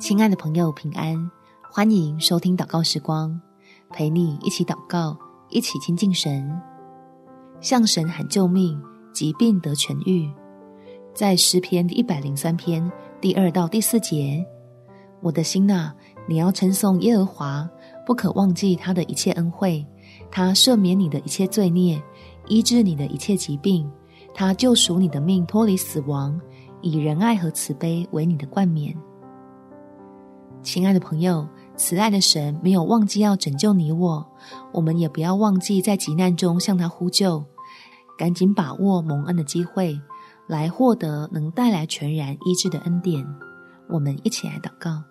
亲爱的朋友，平安！欢迎收听祷告时光，陪你一起祷告，一起亲近神，向神喊救命，疾病得痊愈。在诗篇一百零三篇第二到第四节，我的心啊，你要称颂耶和华，不可忘记他的一切恩惠，他赦免你的一切罪孽，医治你的一切疾病，他救赎你的命脱离死亡，以仁爱和慈悲为你的冠冕。亲爱的朋友，慈爱的神没有忘记要拯救你我，我们也不要忘记在急难中向他呼救，赶紧把握蒙恩的机会，来获得能带来全然医治的恩典。我们一起来祷告：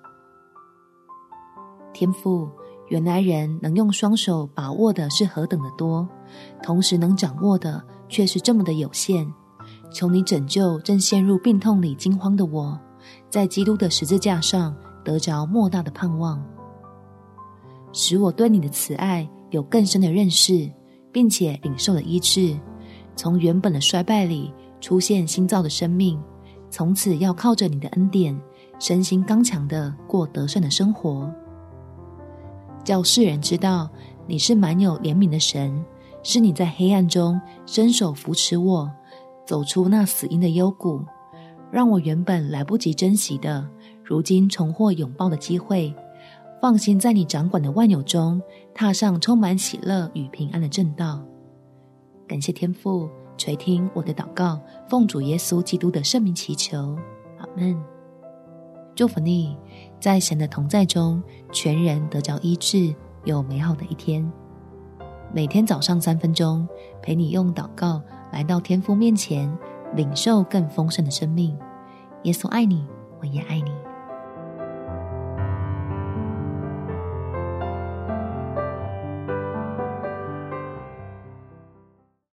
天父，原来人能用双手把握的是何等的多，同时能掌握的却是这么的有限。求你拯救正陷入病痛里惊慌的我，在基督的十字架上。得着莫大的盼望，使我对你的慈爱有更深的认识，并且领受了医治，从原本的衰败里出现新造的生命，从此要靠着你的恩典，身心刚强的过得胜的生活，叫世人知道你是满有怜悯的神，是你在黑暗中伸手扶持我，走出那死荫的幽谷，让我原本来不及珍惜的。如今重获拥抱的机会，放心在你掌管的万有中，踏上充满喜乐与平安的正道。感谢天父垂听我的祷告，奉主耶稣基督的圣名祈求，阿门。祝福你，在神的同在中，全人得着医治，有美好的一天。每天早上三分钟，陪你用祷告来到天父面前，领受更丰盛的生命。耶稣爱你，我也爱你。